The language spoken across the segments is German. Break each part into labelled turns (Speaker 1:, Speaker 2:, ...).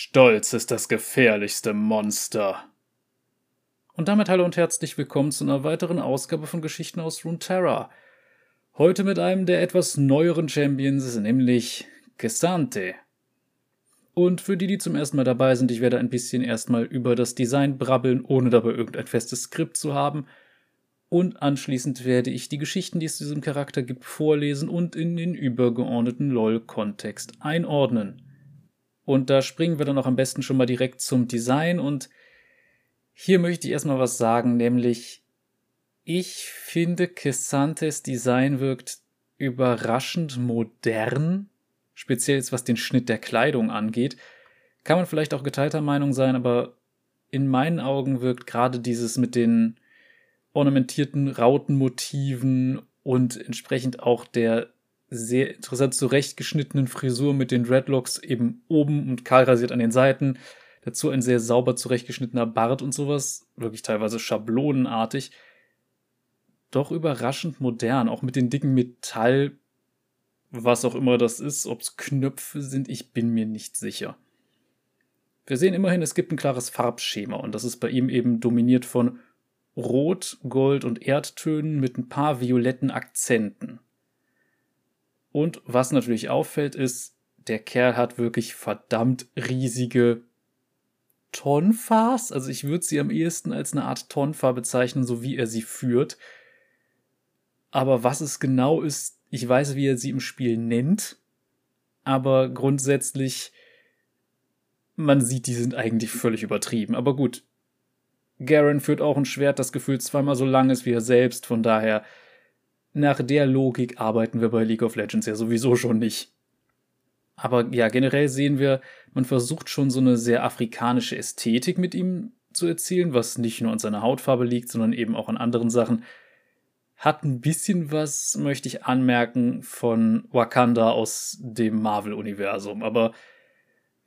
Speaker 1: Stolz ist das gefährlichste Monster. Und damit hallo und herzlich willkommen zu einer weiteren Ausgabe von Geschichten aus Runeterra. Heute mit einem der etwas neueren Champions, nämlich Gesante. Und für die, die zum ersten Mal dabei sind, ich werde ein bisschen erstmal über das Design brabbeln, ohne dabei irgendein festes Skript zu haben. Und anschließend werde ich die Geschichten, die es zu diesem Charakter gibt, vorlesen und in den übergeordneten LOL-Kontext einordnen. Und da springen wir dann auch am besten schon mal direkt zum Design. Und hier möchte ich erstmal was sagen, nämlich ich finde, Kissantes Design wirkt überraschend modern, speziell jetzt was den Schnitt der Kleidung angeht. Kann man vielleicht auch geteilter Meinung sein, aber in meinen Augen wirkt gerade dieses mit den ornamentierten Rautenmotiven und entsprechend auch der sehr interessant zurechtgeschnittenen Frisur mit den Dreadlocks eben oben und kahl rasiert an den Seiten. Dazu ein sehr sauber zurechtgeschnittener Bart und sowas, wirklich teilweise schablonenartig. Doch überraschend modern, auch mit den dicken Metall, was auch immer das ist, ob es Knöpfe sind, ich bin mir nicht sicher. Wir sehen immerhin, es gibt ein klares Farbschema und das ist bei ihm eben dominiert von Rot, Gold und Erdtönen mit ein paar violetten Akzenten. Und was natürlich auffällt, ist, der Kerl hat wirklich verdammt riesige Tonfas. Also ich würde sie am ehesten als eine Art Tonfa bezeichnen, so wie er sie führt. Aber was es genau ist, ich weiß, wie er sie im Spiel nennt. Aber grundsätzlich, man sieht, die sind eigentlich völlig übertrieben. Aber gut. Garen führt auch ein Schwert, das gefühlt zweimal so lang ist wie er selbst. Von daher nach der Logik arbeiten wir bei League of Legends ja sowieso schon nicht. Aber ja, generell sehen wir, man versucht schon so eine sehr afrikanische Ästhetik mit ihm zu erzielen, was nicht nur an seiner Hautfarbe liegt, sondern eben auch an anderen Sachen. Hat ein bisschen was, möchte ich anmerken, von Wakanda aus dem Marvel-Universum. Aber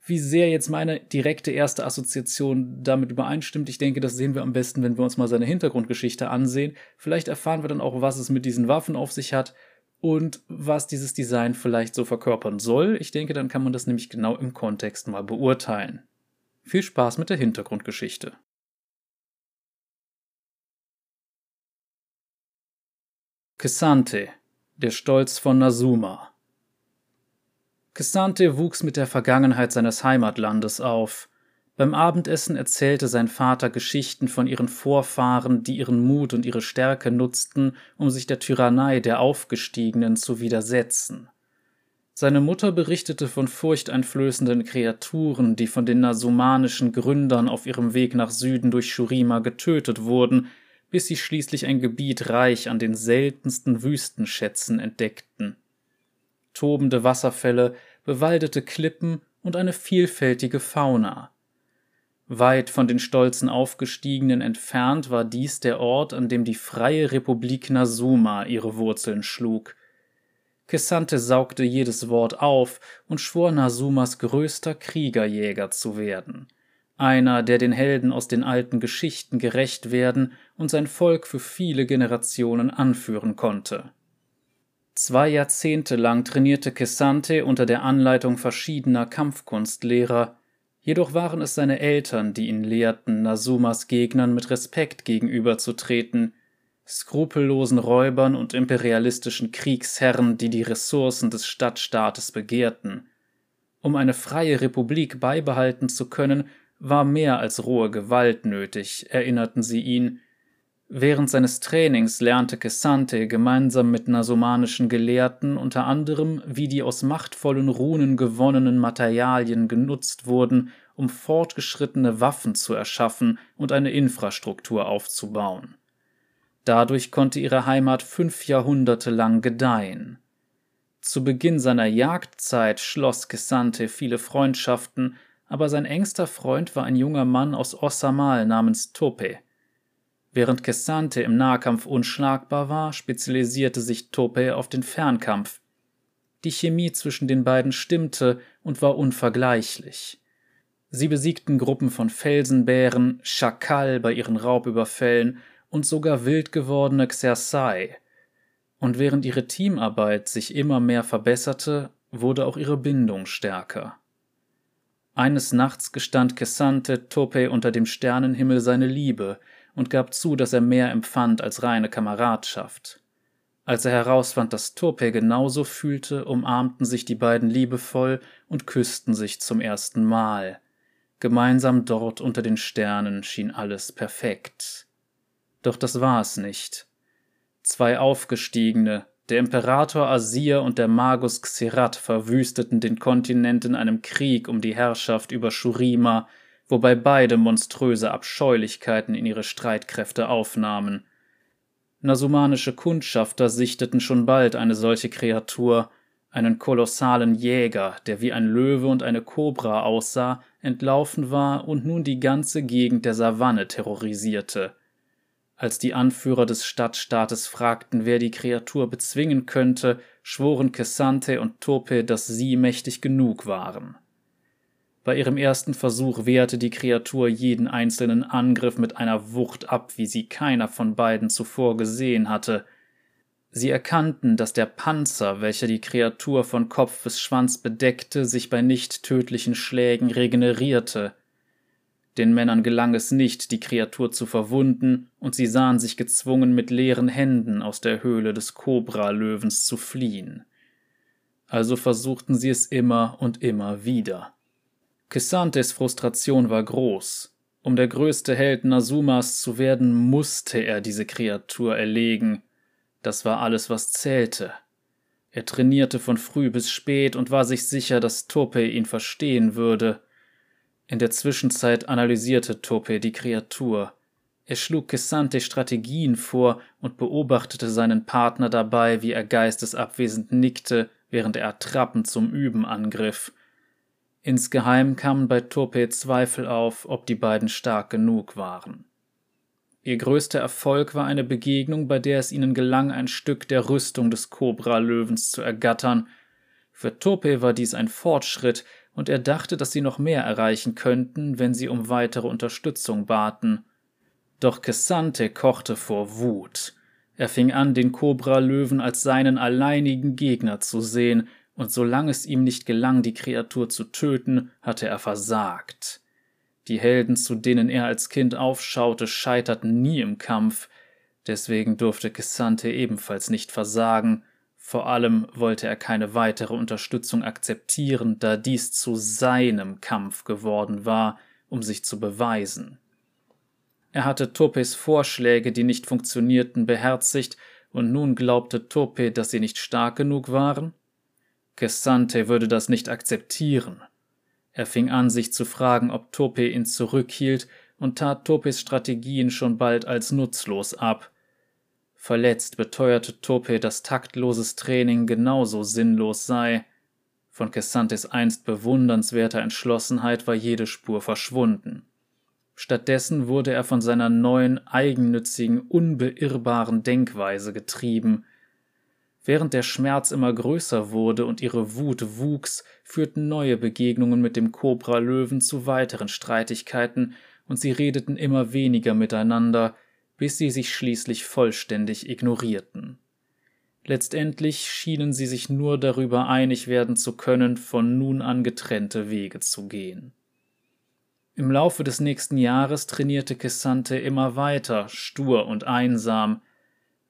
Speaker 1: wie sehr jetzt meine direkte erste Assoziation damit übereinstimmt, ich denke, das sehen wir am besten, wenn wir uns mal seine Hintergrundgeschichte ansehen. Vielleicht erfahren wir dann auch, was es mit diesen Waffen auf sich hat und was dieses Design vielleicht so verkörpern soll. Ich denke, dann kann man das nämlich genau im Kontext mal beurteilen. Viel Spaß mit der Hintergrundgeschichte. Kesante, der Stolz von Nazuma. Kestante wuchs mit der Vergangenheit seines Heimatlandes auf. Beim Abendessen erzählte sein Vater Geschichten von ihren Vorfahren, die ihren Mut und ihre Stärke nutzten, um sich der Tyrannei der Aufgestiegenen zu widersetzen. Seine Mutter berichtete von furchteinflößenden Kreaturen, die von den nasumanischen Gründern auf ihrem Weg nach Süden durch Shurima getötet wurden, bis sie schließlich ein Gebiet reich an den seltensten Wüstenschätzen entdeckten tobende Wasserfälle, bewaldete Klippen und eine vielfältige Fauna. Weit von den stolzen Aufgestiegenen entfernt war dies der Ort, an dem die freie Republik Nasuma ihre Wurzeln schlug. Kesante saugte jedes Wort auf und schwor Nasumas größter Kriegerjäger zu werden. Einer, der den Helden aus den alten Geschichten gerecht werden und sein Volk für viele Generationen anführen konnte. Zwei Jahrzehnte lang trainierte Kesante unter der Anleitung verschiedener Kampfkunstlehrer, jedoch waren es seine Eltern, die ihn lehrten, Nasumas Gegnern mit Respekt gegenüberzutreten, skrupellosen Räubern und imperialistischen Kriegsherren, die die Ressourcen des Stadtstaates begehrten. Um eine freie Republik beibehalten zu können, war mehr als rohe Gewalt nötig, erinnerten sie ihn, Während seines Trainings lernte Kesante gemeinsam mit nasumanischen Gelehrten unter anderem, wie die aus machtvollen Runen gewonnenen Materialien genutzt wurden, um fortgeschrittene Waffen zu erschaffen und eine Infrastruktur aufzubauen. Dadurch konnte ihre Heimat fünf Jahrhunderte lang gedeihen. Zu Beginn seiner Jagdzeit schloss Kesante viele Freundschaften, aber sein engster Freund war ein junger Mann aus Ossamal namens Tope – Während Kessante im Nahkampf unschlagbar war, spezialisierte sich Tope auf den Fernkampf. Die Chemie zwischen den beiden stimmte und war unvergleichlich. Sie besiegten Gruppen von Felsenbären, Schakal bei ihren Raubüberfällen und sogar wild gewordene Xersai. Und während ihre Teamarbeit sich immer mehr verbesserte, wurde auch ihre Bindung stärker. Eines Nachts gestand Kessante Tope unter dem Sternenhimmel seine Liebe und gab zu, dass er mehr empfand als reine Kameradschaft. Als er herausfand, dass Tope genauso fühlte, umarmten sich die beiden liebevoll und küssten sich zum ersten Mal. Gemeinsam dort unter den Sternen schien alles perfekt. Doch das war es nicht. Zwei Aufgestiegene, der Imperator Asir und der Magus Xerath verwüsteten den Kontinent in einem Krieg um die Herrschaft über Shurima, wobei beide monströse Abscheulichkeiten in ihre Streitkräfte aufnahmen. Nasumanische Kundschafter sichteten schon bald eine solche Kreatur, einen kolossalen Jäger, der wie ein Löwe und eine Kobra aussah, entlaufen war und nun die ganze Gegend der Savanne terrorisierte. Als die Anführer des Stadtstaates fragten, wer die Kreatur bezwingen könnte, schworen Kessante und Tope, dass sie mächtig genug waren. Bei ihrem ersten Versuch wehrte die Kreatur jeden einzelnen Angriff mit einer Wucht ab, wie sie keiner von beiden zuvor gesehen hatte. Sie erkannten, dass der Panzer, welcher die Kreatur von Kopf bis Schwanz bedeckte, sich bei nicht tödlichen Schlägen regenerierte. Den Männern gelang es nicht, die Kreatur zu verwunden, und sie sahen sich gezwungen, mit leeren Händen aus der Höhle des Kobra-Löwens zu fliehen. Also versuchten sie es immer und immer wieder. Kisantes Frustration war groß. Um der größte Held Nasumas zu werden, musste er diese Kreatur erlegen. Das war alles, was zählte. Er trainierte von früh bis spät und war sich sicher, dass Tope ihn verstehen würde. In der Zwischenzeit analysierte Tope die Kreatur. Er schlug Kessante Strategien vor und beobachtete seinen Partner dabei, wie er geistesabwesend nickte, während er Attrappen zum Üben angriff. Insgeheim kamen bei Tope Zweifel auf, ob die beiden stark genug waren. Ihr größter Erfolg war eine Begegnung, bei der es ihnen gelang, ein Stück der Rüstung des Kobra-Löwens zu ergattern. Für Tope war dies ein Fortschritt, und er dachte, dass sie noch mehr erreichen könnten, wenn sie um weitere Unterstützung baten. Doch Kessante kochte vor Wut. Er fing an, den Kobra-Löwen als seinen alleinigen Gegner zu sehen, und solange es ihm nicht gelang, die Kreatur zu töten, hatte er versagt. Die Helden, zu denen er als Kind aufschaute, scheiterten nie im Kampf, deswegen durfte Kessante ebenfalls nicht versagen, vor allem wollte er keine weitere Unterstützung akzeptieren, da dies zu seinem Kampf geworden war, um sich zu beweisen. Er hatte Topes Vorschläge, die nicht funktionierten, beherzigt, und nun glaubte Tope, dass sie nicht stark genug waren? Gesante würde das nicht akzeptieren. Er fing an, sich zu fragen, ob Tope ihn zurückhielt und tat Topes Strategien schon bald als nutzlos ab. Verletzt beteuerte Tope, dass taktloses Training genauso sinnlos sei. Von Kessantes einst bewundernswerter Entschlossenheit war jede Spur verschwunden. Stattdessen wurde er von seiner neuen, eigennützigen, unbeirrbaren Denkweise getrieben. Während der Schmerz immer größer wurde und ihre Wut wuchs, führten neue Begegnungen mit dem Kobra-Löwen zu weiteren Streitigkeiten, und sie redeten immer weniger miteinander, bis sie sich schließlich vollständig ignorierten. Letztendlich schienen sie sich nur darüber einig werden zu können, von nun an getrennte Wege zu gehen. Im Laufe des nächsten Jahres trainierte Kessante immer weiter, stur und einsam.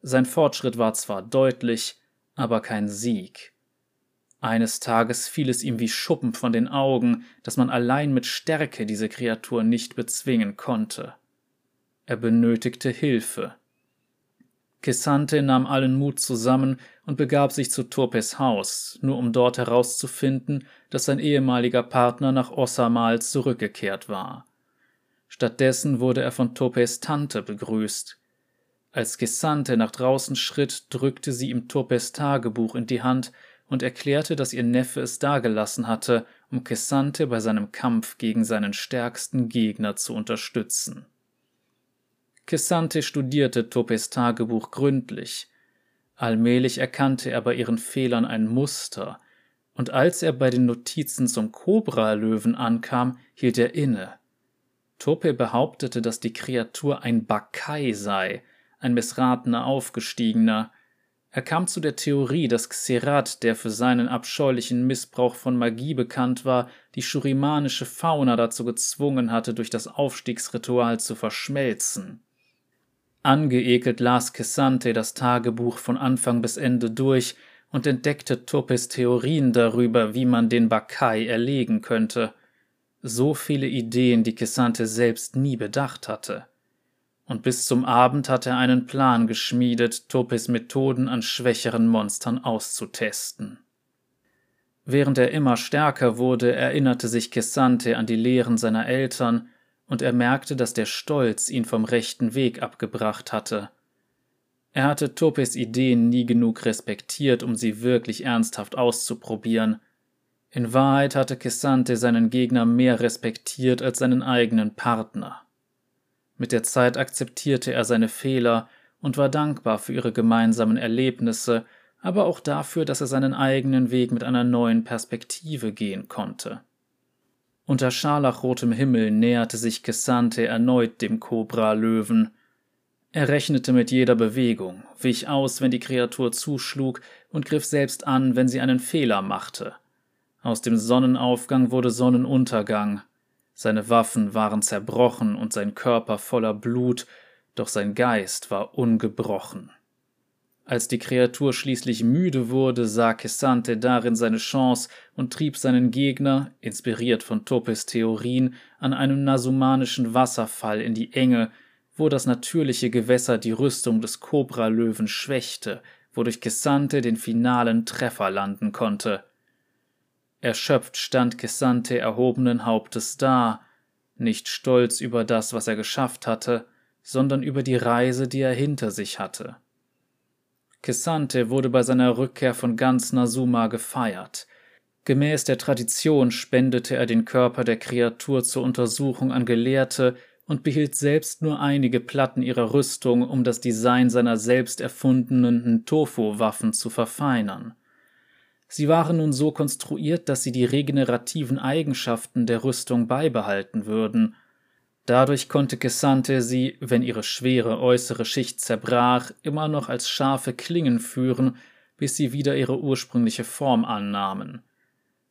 Speaker 1: Sein Fortschritt war zwar deutlich, aber kein Sieg. Eines Tages fiel es ihm wie Schuppen von den Augen, dass man allein mit Stärke diese Kreatur nicht bezwingen konnte. Er benötigte Hilfe. Kessante nahm allen Mut zusammen und begab sich zu Turpes Haus, nur um dort herauszufinden, dass sein ehemaliger Partner nach Ossamal zurückgekehrt war. Stattdessen wurde er von Turpes Tante begrüßt. Als Kessante nach draußen schritt, drückte sie ihm Turpes Tagebuch in die Hand und erklärte, dass ihr Neffe es dagelassen hatte, um Kessante bei seinem Kampf gegen seinen stärksten Gegner zu unterstützen. Kessante studierte Topes Tagebuch gründlich. Allmählich erkannte er bei ihren Fehlern ein Muster, und als er bei den Notizen zum Kobra-Löwen ankam, hielt er inne. Tope behauptete, dass die Kreatur ein Bakai sei, ein missratener Aufgestiegener. Er kam zu der Theorie, dass Xerath, der für seinen abscheulichen Missbrauch von Magie bekannt war, die shurimanische Fauna dazu gezwungen hatte, durch das Aufstiegsritual zu verschmelzen. Angeekelt las Kessante das Tagebuch von Anfang bis Ende durch und entdeckte Topes Theorien darüber, wie man den Bakai erlegen könnte. So viele Ideen, die Kessante selbst nie bedacht hatte und bis zum Abend hat er einen Plan geschmiedet, Topes Methoden an schwächeren Monstern auszutesten. Während er immer stärker wurde, erinnerte sich Kessante an die Lehren seiner Eltern, und er merkte, dass der Stolz ihn vom rechten Weg abgebracht hatte. Er hatte Topes Ideen nie genug respektiert, um sie wirklich ernsthaft auszuprobieren. In Wahrheit hatte Kessante seinen Gegner mehr respektiert als seinen eigenen Partner. Mit der Zeit akzeptierte er seine Fehler und war dankbar für ihre gemeinsamen Erlebnisse, aber auch dafür, dass er seinen eigenen Weg mit einer neuen Perspektive gehen konnte. Unter scharlachrotem Himmel näherte sich Kessante erneut dem Kobra-Löwen. Er rechnete mit jeder Bewegung, wich aus, wenn die Kreatur zuschlug, und griff selbst an, wenn sie einen Fehler machte. Aus dem Sonnenaufgang wurde Sonnenuntergang, seine Waffen waren zerbrochen und sein Körper voller Blut, doch sein Geist war ungebrochen. Als die Kreatur schließlich müde wurde, sah Kessante darin seine Chance und trieb seinen Gegner, inspiriert von Topes Theorien, an einem nasumanischen Wasserfall in die Enge, wo das natürliche Gewässer die Rüstung des Kobralöwen schwächte, wodurch Kessante den finalen Treffer landen konnte. Erschöpft stand Kessante erhobenen Hauptes da, nicht stolz über das, was er geschafft hatte, sondern über die Reise, die er hinter sich hatte. Kessante wurde bei seiner Rückkehr von ganz Nasuma gefeiert. Gemäß der Tradition spendete er den Körper der Kreatur zur Untersuchung an Gelehrte und behielt selbst nur einige Platten ihrer Rüstung, um das Design seiner selbst erfundenen Tofu-Waffen zu verfeinern. Sie waren nun so konstruiert, dass sie die regenerativen Eigenschaften der Rüstung beibehalten würden. Dadurch konnte Kessante sie, wenn ihre schwere äußere Schicht zerbrach, immer noch als scharfe Klingen führen, bis sie wieder ihre ursprüngliche Form annahmen.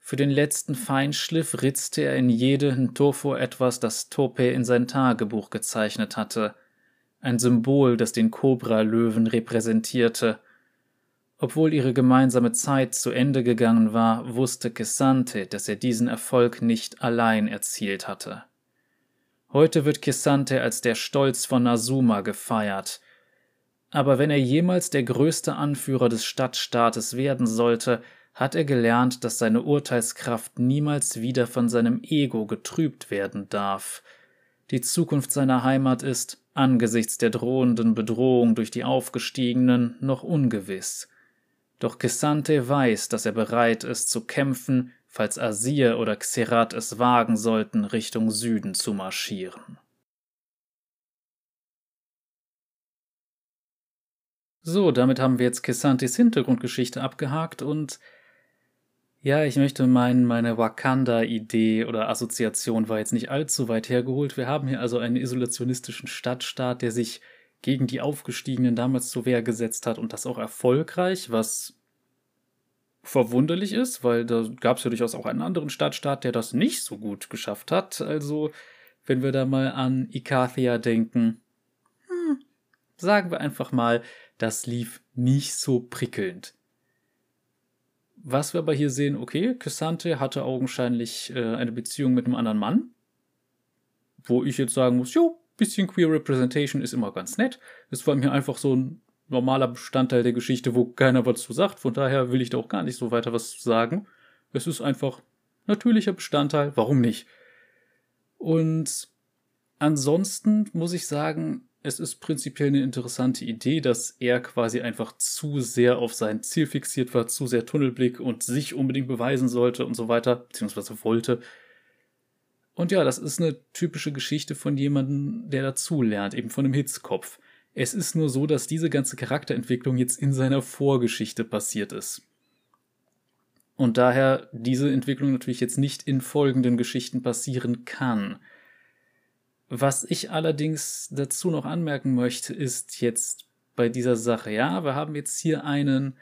Speaker 1: Für den letzten Feinschliff ritzte er in jede Ntofo etwas, das Tope in sein Tagebuch gezeichnet hatte. Ein Symbol, das den Kobra-Löwen repräsentierte – obwohl ihre gemeinsame Zeit zu Ende gegangen war, wusste Kessante, dass er diesen Erfolg nicht allein erzielt hatte. Heute wird Kessante als der Stolz von Nasuma gefeiert. Aber wenn er jemals der größte Anführer des Stadtstaates werden sollte, hat er gelernt, dass seine Urteilskraft niemals wieder von seinem Ego getrübt werden darf. Die Zukunft seiner Heimat ist, angesichts der drohenden Bedrohung durch die Aufgestiegenen, noch ungewiss. Doch Kessante weiß, dass er bereit ist zu kämpfen, falls Asir oder Xerath es wagen sollten, Richtung Süden zu marschieren. So, damit haben wir jetzt Kessantes Hintergrundgeschichte abgehakt und ja, ich möchte meinen, meine Wakanda-Idee oder Assoziation war jetzt nicht allzu weit hergeholt. Wir haben hier also einen isolationistischen Stadtstaat, der sich gegen die Aufgestiegenen damals zur Wehr gesetzt hat und das auch erfolgreich, was verwunderlich ist, weil da gab es ja durchaus auch einen anderen Stadtstaat, der das nicht so gut geschafft hat. Also, wenn wir da mal an Ikathia denken, hm, sagen wir einfach mal, das lief nicht so prickelnd. Was wir aber hier sehen, okay, Cassante hatte augenscheinlich äh, eine Beziehung mit einem anderen Mann, wo ich jetzt sagen muss, jo, bisschen Queer Representation ist immer ganz nett. Es war mir einfach so ein normaler Bestandteil der Geschichte, wo keiner was zu sagt. Von daher will ich da auch gar nicht so weiter was sagen. Es ist einfach natürlicher Bestandteil. Warum nicht? Und ansonsten muss ich sagen, es ist prinzipiell eine interessante Idee, dass er quasi einfach zu sehr auf sein Ziel fixiert war, zu sehr Tunnelblick und sich unbedingt beweisen sollte und so weiter, beziehungsweise wollte. Und ja, das ist eine typische Geschichte von jemandem, der dazulernt, eben von einem Hitzkopf. Es ist nur so, dass diese ganze Charakterentwicklung jetzt in seiner Vorgeschichte passiert ist. Und daher diese Entwicklung natürlich jetzt nicht in folgenden Geschichten passieren kann. Was ich allerdings dazu noch anmerken möchte, ist jetzt bei dieser Sache. Ja, wir haben jetzt hier einen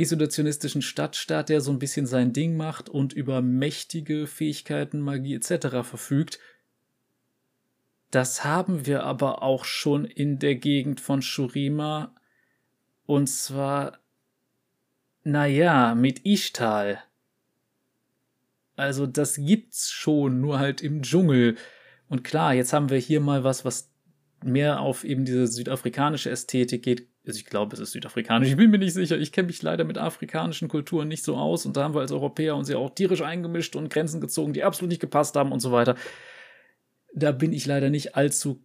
Speaker 1: isolationistischen Stadtstaat, der so ein bisschen sein Ding macht und über mächtige Fähigkeiten, Magie etc. verfügt. Das haben wir aber auch schon in der Gegend von Shurima. Und zwar, naja, mit Ishtal. Also das gibt's schon, nur halt im Dschungel. Und klar, jetzt haben wir hier mal was, was mehr auf eben diese südafrikanische Ästhetik geht. Also ich glaube, es ist südafrikanisch, ich bin mir nicht sicher. Ich kenne mich leider mit afrikanischen Kulturen nicht so aus und da haben wir als Europäer uns ja auch tierisch eingemischt und Grenzen gezogen, die absolut nicht gepasst haben und so weiter. Da bin ich leider nicht allzu,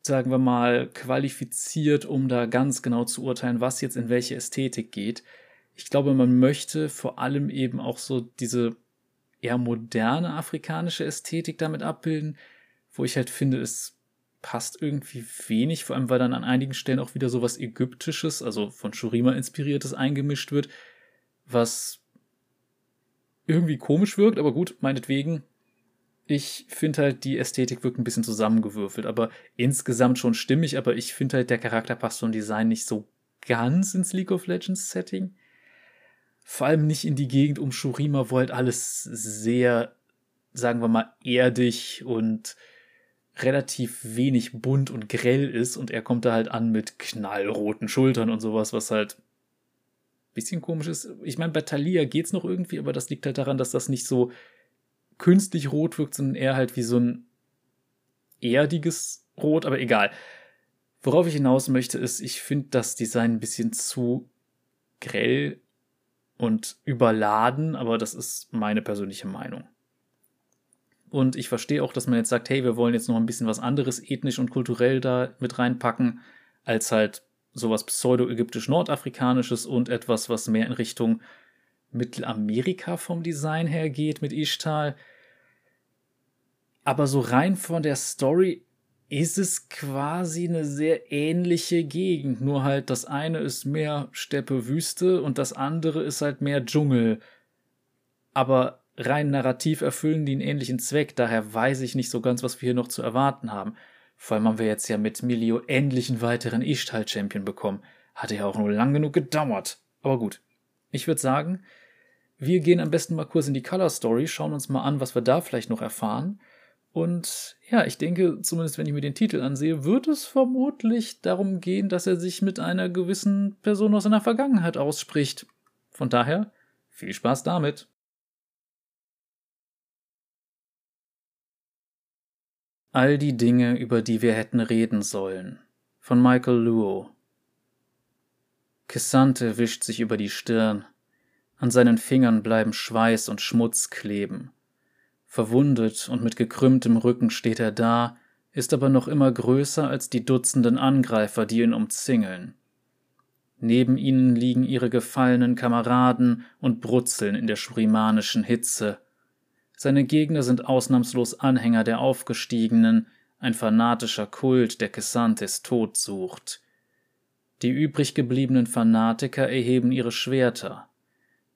Speaker 1: sagen wir mal, qualifiziert, um da ganz genau zu urteilen, was jetzt in welche Ästhetik geht. Ich glaube, man möchte vor allem eben auch so diese eher moderne afrikanische Ästhetik damit abbilden, wo ich halt finde, es passt irgendwie wenig, vor allem weil dann an einigen Stellen auch wieder sowas Ägyptisches, also von Shurima inspiriertes eingemischt wird, was irgendwie komisch wirkt, aber gut, meinetwegen. Ich finde halt, die Ästhetik wirkt ein bisschen zusammengewürfelt, aber insgesamt schon stimmig, aber ich finde halt, der Charakter passt vom Design nicht so ganz ins League of Legends Setting. Vor allem nicht in die Gegend um Shurima, wo halt alles sehr, sagen wir mal, erdig und relativ wenig bunt und grell ist und er kommt da halt an mit knallroten Schultern und sowas, was halt bisschen komisch ist. Ich meine, bei Thalia geht's noch irgendwie, aber das liegt halt daran, dass das nicht so künstlich rot wirkt, sondern eher halt wie so ein erdiges Rot, aber egal. Worauf ich hinaus möchte, ist, ich finde das Design ein bisschen zu grell und überladen, aber das ist meine persönliche Meinung. Und ich verstehe auch, dass man jetzt sagt, hey, wir wollen jetzt noch ein bisschen was anderes ethnisch und kulturell da mit reinpacken, als halt sowas pseudo-ägyptisch-nordafrikanisches und etwas, was mehr in Richtung Mittelamerika vom Design her geht mit Ishtal. Aber so rein von der Story ist es quasi eine sehr ähnliche Gegend. Nur halt das eine ist mehr Steppe, Wüste und das andere ist halt mehr Dschungel. Aber rein narrativ erfüllen die einen ähnlichen Zweck, daher weiß ich nicht so ganz, was wir hier noch zu erwarten haben. Vor allem haben wir jetzt ja mit Milio endlich einen weiteren Ishtal-Champion bekommen. Hatte ja auch nur lang genug gedauert. Aber gut. Ich würde sagen, wir gehen am besten mal kurz in die Color Story, schauen uns mal an, was wir da vielleicht noch erfahren. Und ja, ich denke, zumindest wenn ich mir den Titel ansehe, wird es vermutlich darum gehen, dass er sich mit einer gewissen Person aus seiner Vergangenheit ausspricht. Von daher, viel Spaß damit. All die Dinge, über die wir hätten reden sollen. Von Michael Luo. Kissante wischt sich über die Stirn. An seinen Fingern bleiben Schweiß und Schmutz kleben. Verwundet und mit gekrümmtem Rücken steht er da, ist aber noch immer größer als die Dutzenden Angreifer, die ihn umzingeln. Neben ihnen liegen ihre gefallenen Kameraden und brutzeln in der schurimanischen Hitze. Seine Gegner sind ausnahmslos Anhänger der Aufgestiegenen, ein fanatischer Kult, der Kessantes Tod sucht. Die übrig gebliebenen Fanatiker erheben ihre Schwerter.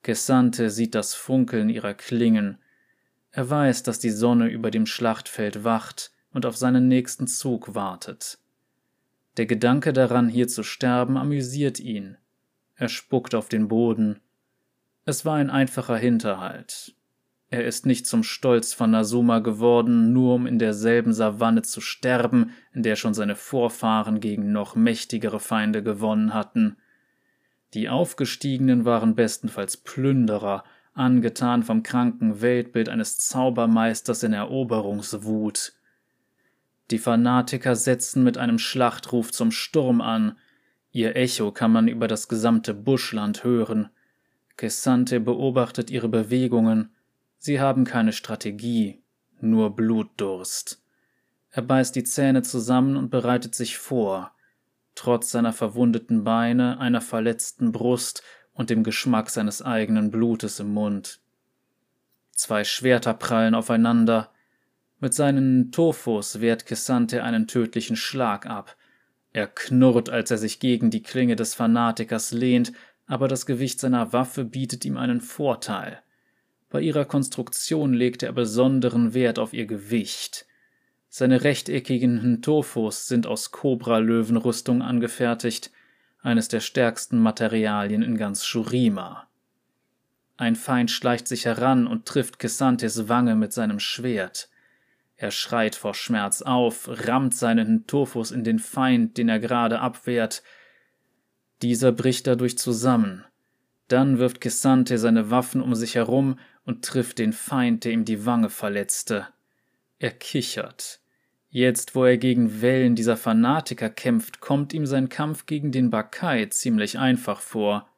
Speaker 1: Kessante sieht das Funkeln ihrer Klingen. Er weiß, dass die Sonne über dem Schlachtfeld wacht und auf seinen nächsten Zug wartet. Der Gedanke daran, hier zu sterben, amüsiert ihn. Er spuckt auf den Boden. Es war ein einfacher Hinterhalt. Er ist nicht zum Stolz von Nasuma geworden, nur um in derselben Savanne zu sterben, in der schon seine Vorfahren gegen noch mächtigere Feinde gewonnen hatten. Die Aufgestiegenen waren bestenfalls Plünderer, angetan vom kranken Weltbild eines Zaubermeisters in Eroberungswut. Die Fanatiker setzen mit einem Schlachtruf zum Sturm an. Ihr Echo kann man über das gesamte Buschland hören. Kessante beobachtet ihre Bewegungen. Sie haben keine Strategie, nur Blutdurst. Er beißt die Zähne zusammen und bereitet sich vor. Trotz seiner verwundeten Beine, einer verletzten Brust und dem Geschmack seines eigenen Blutes im Mund. Zwei Schwerter prallen aufeinander. Mit seinen Tofos wehrt Kessante einen tödlichen Schlag ab. Er knurrt, als er sich gegen die Klinge des Fanatikers lehnt, aber das Gewicht seiner Waffe bietet ihm einen Vorteil. Bei ihrer Konstruktion legte er besonderen Wert auf ihr Gewicht. Seine rechteckigen Ntofos sind aus Kobra-Löwenrüstung angefertigt. eines der stärksten Materialien in ganz Shurima. Ein Feind schleicht sich heran und trifft Kissantes Wange mit seinem Schwert. Er schreit vor Schmerz auf, rammt seinen Tophus in den Feind, den er gerade abwehrt. Dieser bricht dadurch zusammen. Dann wirft Kissante seine Waffen um sich herum und trifft den Feind, der ihm die Wange verletzte. Er kichert. Jetzt, wo er gegen Wellen dieser Fanatiker kämpft, kommt ihm sein Kampf gegen den Bakai ziemlich einfach vor.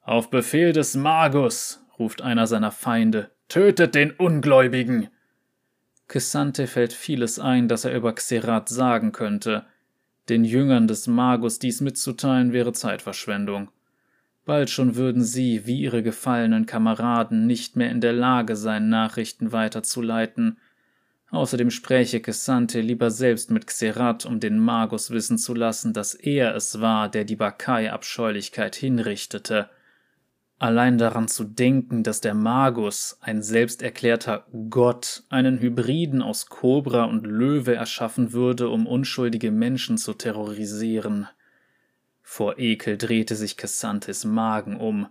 Speaker 1: Auf Befehl des Magus, ruft einer seiner Feinde, tötet den Ungläubigen! Kissante fällt vieles ein, das er über Xerat sagen könnte. Den Jüngern des Magus dies mitzuteilen wäre Zeitverschwendung. Bald schon würden sie, wie ihre gefallenen Kameraden, nicht mehr in der Lage sein, Nachrichten weiterzuleiten. Außerdem spräche Kessante lieber selbst mit Xerat, um den Magus wissen zu lassen, dass er es war, der die Bakai-Abscheulichkeit hinrichtete. Allein daran zu denken, dass der Magus, ein selbsterklärter Gott, einen Hybriden aus Kobra und Löwe erschaffen würde, um unschuldige Menschen zu terrorisieren. Vor Ekel drehte sich Cassantes Magen um.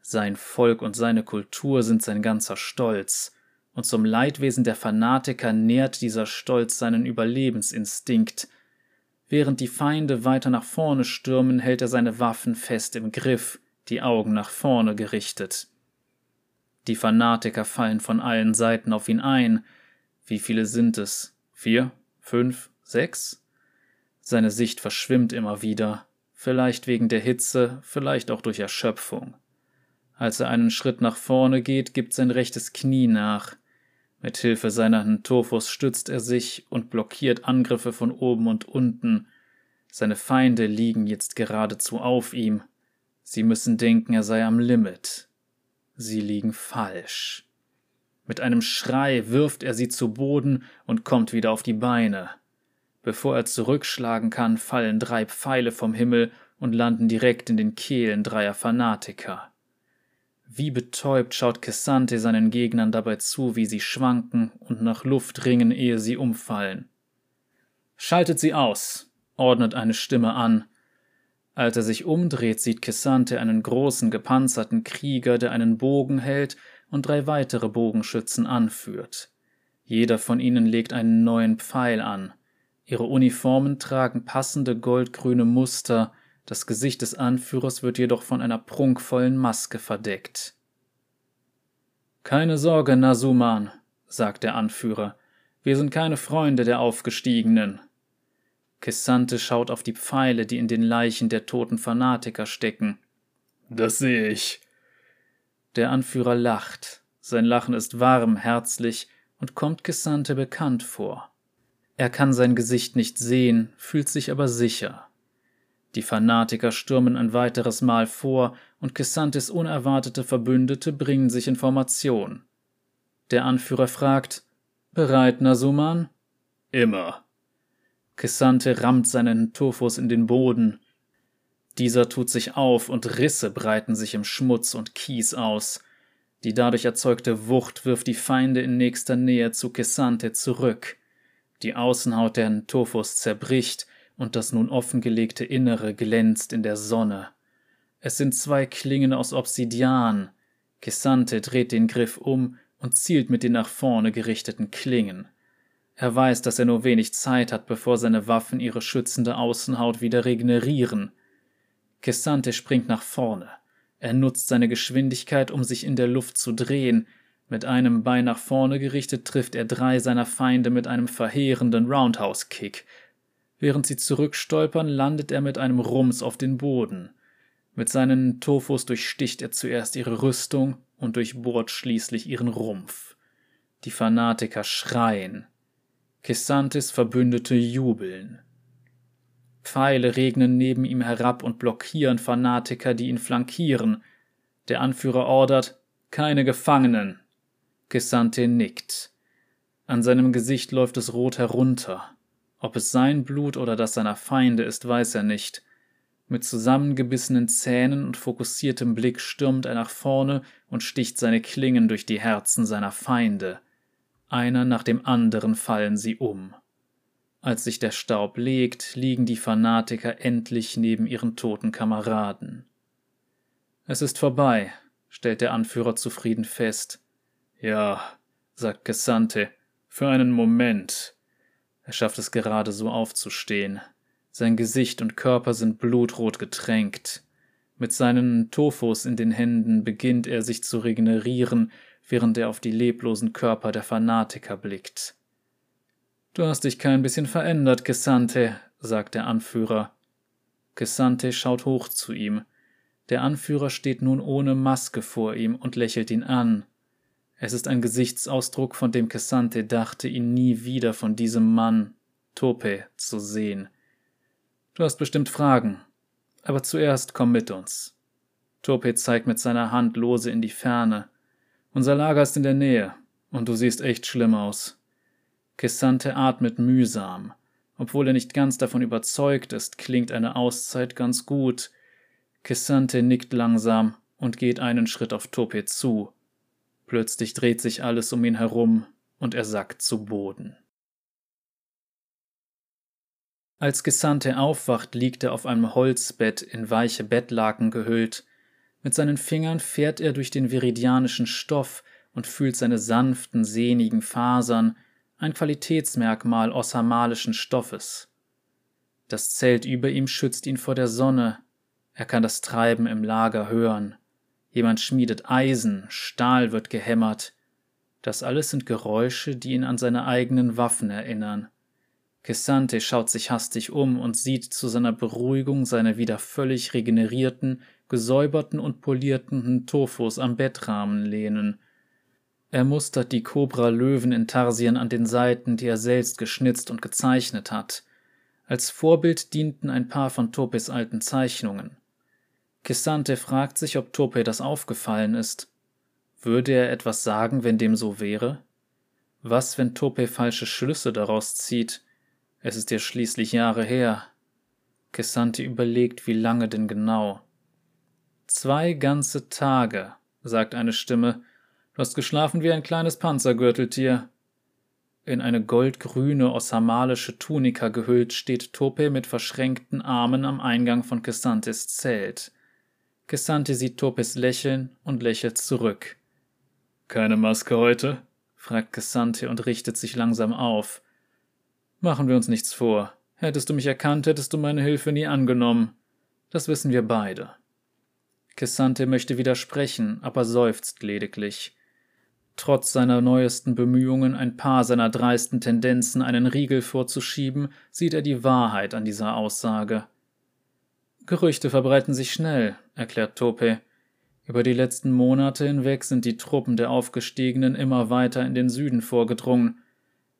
Speaker 1: Sein Volk und seine Kultur sind sein ganzer Stolz, und zum Leidwesen der Fanatiker nährt dieser Stolz seinen Überlebensinstinkt. Während die Feinde weiter nach vorne stürmen, hält er seine Waffen fest im Griff – die Augen nach vorne gerichtet. Die Fanatiker fallen von allen Seiten auf ihn ein. Wie viele sind es? Vier? Fünf? Sechs? Seine Sicht verschwimmt immer wieder, vielleicht wegen der Hitze, vielleicht auch durch Erschöpfung. Als er einen Schritt nach vorne geht, gibt sein rechtes Knie nach. Mit Hilfe seiner Ntophos stützt er sich und blockiert Angriffe von oben und unten. Seine Feinde liegen jetzt geradezu auf ihm. Sie müssen denken, er sei am Limit. Sie liegen falsch. Mit einem Schrei wirft er sie zu Boden und kommt wieder auf die Beine. Bevor er zurückschlagen kann, fallen drei Pfeile vom Himmel und landen direkt in den Kehlen dreier Fanatiker. Wie betäubt schaut Kessante seinen Gegnern dabei zu, wie sie schwanken und nach Luft ringen, ehe sie umfallen. Schaltet sie aus, ordnet eine Stimme an, als er sich umdreht, sieht Kessante einen großen gepanzerten Krieger, der einen Bogen hält und drei weitere Bogenschützen anführt. Jeder von ihnen legt einen neuen Pfeil an. Ihre Uniformen tragen passende goldgrüne Muster, das Gesicht des Anführers wird jedoch von einer prunkvollen Maske verdeckt. Keine Sorge, Nasuman, sagt der Anführer, wir sind keine Freunde der Aufgestiegenen. Kessante schaut auf die Pfeile, die in den Leichen der toten Fanatiker stecken.
Speaker 2: Das sehe ich.
Speaker 1: Der Anführer lacht. Sein Lachen ist warm, herzlich und kommt Kessante bekannt vor. Er kann sein Gesicht nicht sehen, fühlt sich aber sicher. Die Fanatiker stürmen ein weiteres Mal vor und Kessantes unerwartete Verbündete bringen sich in Formation. Der Anführer fragt: Bereit, Nasuman?
Speaker 2: Immer.
Speaker 1: Kessante rammt seinen Tophus in den Boden. Dieser tut sich auf und Risse breiten sich im Schmutz und Kies aus. Die dadurch erzeugte Wucht wirft die Feinde in nächster Nähe zu Kessante zurück. Die Außenhaut der Tophus zerbricht und das nun offengelegte Innere glänzt in der Sonne. Es sind zwei Klingen aus Obsidian. Kessante dreht den Griff um und zielt mit den nach vorne gerichteten Klingen. Er weiß, dass er nur wenig Zeit hat, bevor seine Waffen ihre schützende Außenhaut wieder regenerieren. Kessante springt nach vorne. Er nutzt seine Geschwindigkeit, um sich in der Luft zu drehen. Mit einem Bein nach vorne gerichtet trifft er drei seiner Feinde mit einem verheerenden Roundhouse-Kick. Während sie zurückstolpern, landet er mit einem Rums auf den Boden. Mit seinen Tofus durchsticht er zuerst ihre Rüstung und durchbohrt schließlich ihren Rumpf. Die Fanatiker schreien. Kissantes Verbündete jubeln. Pfeile regnen neben ihm herab und blockieren Fanatiker, die ihn flankieren. Der Anführer ordert keine Gefangenen. Kissante nickt. An seinem Gesicht läuft es rot herunter. Ob es sein Blut oder das seiner Feinde ist, weiß er nicht. Mit zusammengebissenen Zähnen und fokussiertem Blick stürmt er nach vorne und sticht seine Klingen durch die Herzen seiner Feinde. Einer nach dem anderen fallen sie um. Als sich der Staub legt, liegen die Fanatiker endlich neben ihren toten Kameraden. Es ist vorbei, stellt der Anführer zufrieden fest.
Speaker 2: Ja, sagt Cassante, für einen Moment.
Speaker 1: Er schafft es gerade so aufzustehen. Sein Gesicht und Körper sind blutrot getränkt. Mit seinen Tofos in den Händen beginnt er sich zu regenerieren, während er auf die leblosen Körper der Fanatiker blickt. Du hast dich kein bisschen verändert, Gesante, sagt der Anführer. Gesante schaut hoch zu ihm. Der Anführer steht nun ohne Maske vor ihm und lächelt ihn an. Es ist ein Gesichtsausdruck, von dem Cassante dachte, ihn nie wieder von diesem Mann, Tope, zu sehen. Du hast bestimmt Fragen, aber zuerst komm mit uns. Tope zeigt mit seiner Hand lose in die Ferne. Unser Lager ist in der Nähe, und du siehst echt schlimm aus. Kessante atmet mühsam. Obwohl er nicht ganz davon überzeugt ist, klingt eine Auszeit ganz gut. Kessante nickt langsam und geht einen Schritt auf Tope zu. Plötzlich dreht sich alles um ihn herum und er sackt zu Boden. Als Gesandte aufwacht, liegt er auf einem Holzbett in weiche Bettlaken gehüllt. Mit seinen Fingern fährt er durch den viridianischen Stoff und fühlt seine sanften, sehnigen Fasern, ein Qualitätsmerkmal ossamalischen Stoffes. Das Zelt über ihm schützt ihn vor der Sonne. Er kann das Treiben im Lager hören. Jemand schmiedet Eisen, Stahl wird gehämmert. Das alles sind Geräusche, die ihn an seine eigenen Waffen erinnern. Kessante schaut sich hastig um und sieht zu seiner Beruhigung seine wieder völlig regenerierten, gesäuberten und polierten Tofos am Bettrahmen lehnen. Er mustert die Kobra-Löwen-Intarsien an den Seiten, die er selbst geschnitzt und gezeichnet hat. Als Vorbild dienten ein paar von Topes alten Zeichnungen. Kissante fragt sich, ob Tope das aufgefallen ist. Würde er etwas sagen, wenn dem so wäre? Was, wenn Tope falsche Schlüsse daraus zieht? Es ist ja schließlich Jahre her. Kessante überlegt, wie lange denn genau. Zwei ganze Tage, sagt eine Stimme, Du hast geschlafen wie ein kleines Panzergürteltier. In eine goldgrüne ossamalische Tunika gehüllt steht Tope mit verschränkten Armen am Eingang von Kessantes Zelt. Kessante sieht Topes lächeln und lächelt zurück.
Speaker 2: Keine Maske heute?
Speaker 1: fragt Kessante und richtet sich langsam auf. Machen wir uns nichts vor. Hättest du mich erkannt, hättest du meine Hilfe nie angenommen. Das wissen wir beide. Kessante möchte widersprechen, aber seufzt lediglich trotz seiner neuesten Bemühungen, ein paar seiner dreisten Tendenzen einen Riegel vorzuschieben, sieht er die Wahrheit an dieser Aussage. Gerüchte verbreiten sich schnell, erklärt Tope. Über die letzten Monate hinweg sind die Truppen der Aufgestiegenen immer weiter in den Süden vorgedrungen.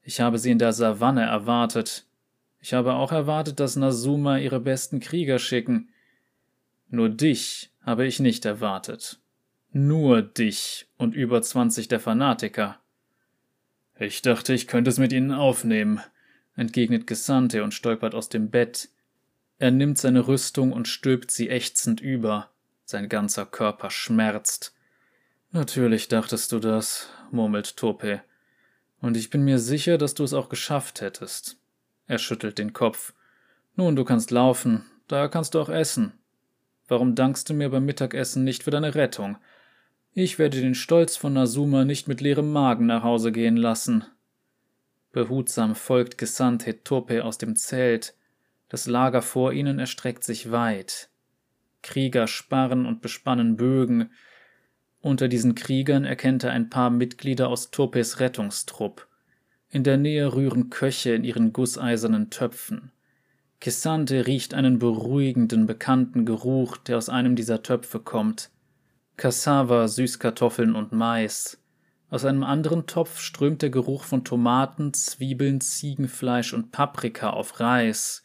Speaker 1: Ich habe sie in der Savanne erwartet. Ich habe auch erwartet, dass Nasuma ihre besten Krieger schicken. Nur dich habe ich nicht erwartet. Nur dich und über zwanzig der Fanatiker.
Speaker 2: Ich dachte, ich könnte es mit ihnen aufnehmen, entgegnet Gesandte und stolpert aus dem Bett.
Speaker 1: Er nimmt seine Rüstung und stülpt sie ächzend über. Sein ganzer Körper schmerzt. Natürlich dachtest du das, murmelt Tope. Und ich bin mir sicher, dass du es auch geschafft hättest. Er schüttelt den Kopf. Nun, du kannst laufen, da kannst du auch essen. Warum dankst du mir beim Mittagessen nicht für deine Rettung? Ich werde den Stolz von Nasuma nicht mit leerem Magen nach Hause gehen lassen. Behutsam folgt gesandt Hetope aus dem Zelt. Das Lager vor ihnen erstreckt sich weit. Krieger sparren und bespannen Bögen. Unter diesen Kriegern erkennt er ein paar Mitglieder aus Topes Rettungstrupp. In der Nähe rühren Köche in ihren gusseisernen Töpfen. Kissante riecht einen beruhigenden, bekannten Geruch, der aus einem dieser Töpfe kommt. Cassava, Süßkartoffeln und Mais. Aus einem anderen Topf strömt der Geruch von Tomaten, Zwiebeln, Ziegenfleisch und Paprika auf Reis.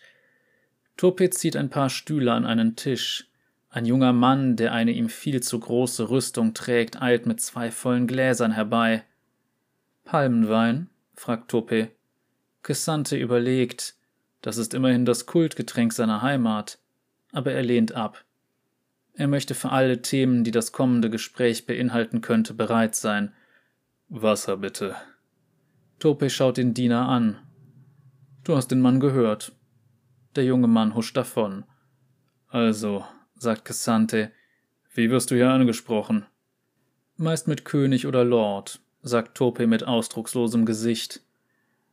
Speaker 1: Tope zieht ein paar Stühle an einen Tisch. Ein junger Mann, der eine ihm viel zu große Rüstung trägt, eilt mit zwei vollen Gläsern herbei. Palmenwein? fragt Tope. Cassante überlegt. Das ist immerhin das Kultgetränk seiner Heimat. Aber er lehnt ab. Er möchte für alle Themen, die das kommende Gespräch beinhalten könnte, bereit sein.
Speaker 2: Wasser bitte.
Speaker 1: Tope schaut den Diener an. Du hast den Mann gehört. Der junge Mann huscht davon.
Speaker 2: Also, sagt Cassante, wie wirst du hier angesprochen?
Speaker 1: Meist mit König oder Lord, sagt Tope mit ausdruckslosem Gesicht.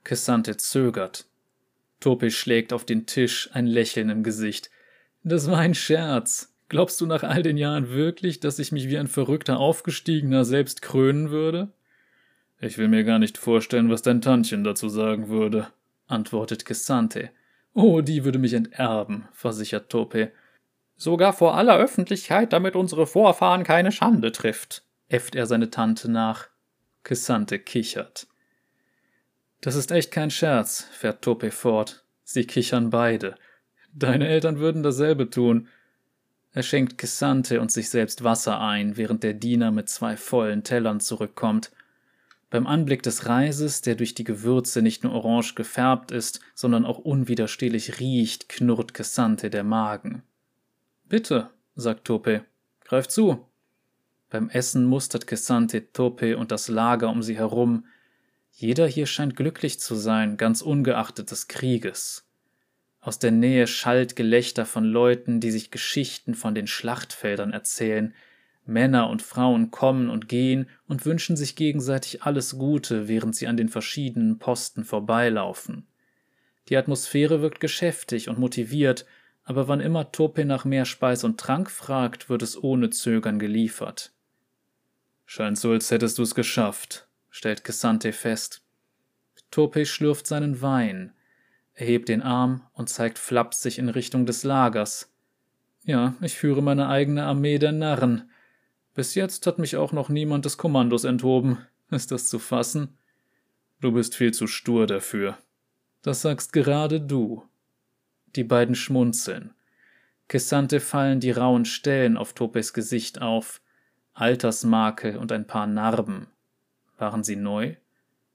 Speaker 2: Cassante zögert.
Speaker 1: Tope schlägt auf den Tisch, ein Lächeln im Gesicht. Das war ein Scherz. Glaubst du nach all den Jahren wirklich, dass ich mich wie ein verrückter Aufgestiegener selbst krönen würde?
Speaker 2: Ich will mir gar nicht vorstellen, was dein Tantchen dazu sagen würde, antwortet Cassante.
Speaker 1: Oh, die würde mich enterben, versichert Tope. Sogar vor aller Öffentlichkeit, damit unsere Vorfahren keine Schande trifft, äfft er seine Tante nach.
Speaker 2: Cassante kichert.
Speaker 1: Das ist echt kein Scherz, fährt Tope fort. Sie kichern beide. Deine Eltern würden dasselbe tun. Er schenkt Cassante und sich selbst Wasser ein, während der Diener mit zwei vollen Tellern zurückkommt. Beim Anblick des Reises, der durch die Gewürze nicht nur orange gefärbt ist, sondern auch unwiderstehlich riecht, knurrt Cassante der Magen. Bitte, sagt Tope, greif zu. Beim Essen mustert Cassante Tope und das Lager um sie herum. Jeder hier scheint glücklich zu sein, ganz ungeachtet des Krieges. Aus der Nähe schallt Gelächter von Leuten, die sich Geschichten von den Schlachtfeldern erzählen. Männer und Frauen kommen und gehen und wünschen sich gegenseitig alles Gute, während sie an den verschiedenen Posten vorbeilaufen. Die Atmosphäre wirkt geschäftig und motiviert, aber wann immer Tope nach mehr Speis und Trank fragt, wird es ohne Zögern geliefert.
Speaker 2: Scheint so, als hättest du es geschafft, stellt Cassante fest.
Speaker 1: Tope schlürft seinen Wein. Er hebt den Arm und zeigt flapsig in Richtung des Lagers. Ja, ich führe meine eigene Armee der Narren. Bis jetzt hat mich auch noch niemand des Kommandos enthoben. Ist das zu fassen?
Speaker 2: Du bist viel zu stur dafür.
Speaker 1: Das sagst gerade du. Die beiden schmunzeln. Kessante fallen die rauen Stellen auf Topes Gesicht auf. Altersmakel und ein paar Narben. Waren sie neu?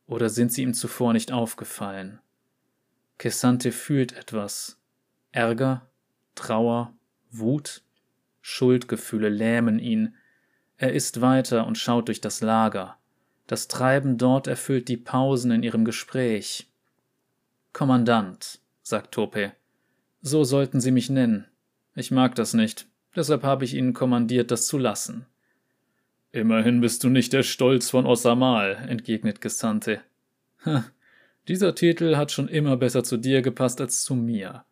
Speaker 1: Oder sind sie ihm zuvor nicht aufgefallen? Kessante fühlt etwas. Ärger, Trauer, Wut, Schuldgefühle lähmen ihn. Er isst weiter und schaut durch das Lager. Das Treiben dort erfüllt die Pausen in ihrem Gespräch. Kommandant, sagt Tope. So sollten Sie mich nennen. Ich mag das nicht, deshalb habe ich Ihnen kommandiert, das zu lassen.
Speaker 2: Immerhin bist du nicht der Stolz von Osamal, entgegnet Gesandte.
Speaker 1: Dieser Titel hat schon immer besser zu dir gepasst als zu mir.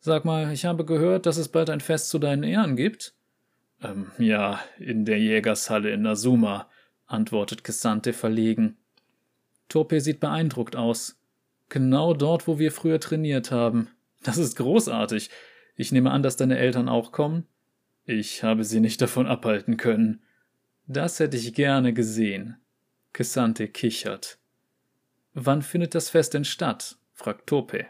Speaker 1: Sag mal, ich habe gehört, dass es bald ein Fest zu deinen Ehren gibt?
Speaker 2: Ähm, ja, in der Jägershalle in Nasuma, antwortet Gesandte verlegen.
Speaker 1: Tope sieht beeindruckt aus. Genau dort, wo wir früher trainiert haben. Das ist großartig. Ich nehme an, dass deine Eltern auch kommen?
Speaker 2: Ich habe sie nicht davon abhalten können.
Speaker 1: Das hätte ich gerne gesehen. Kesante kichert. Wann findet das Fest denn statt? fragt Tope.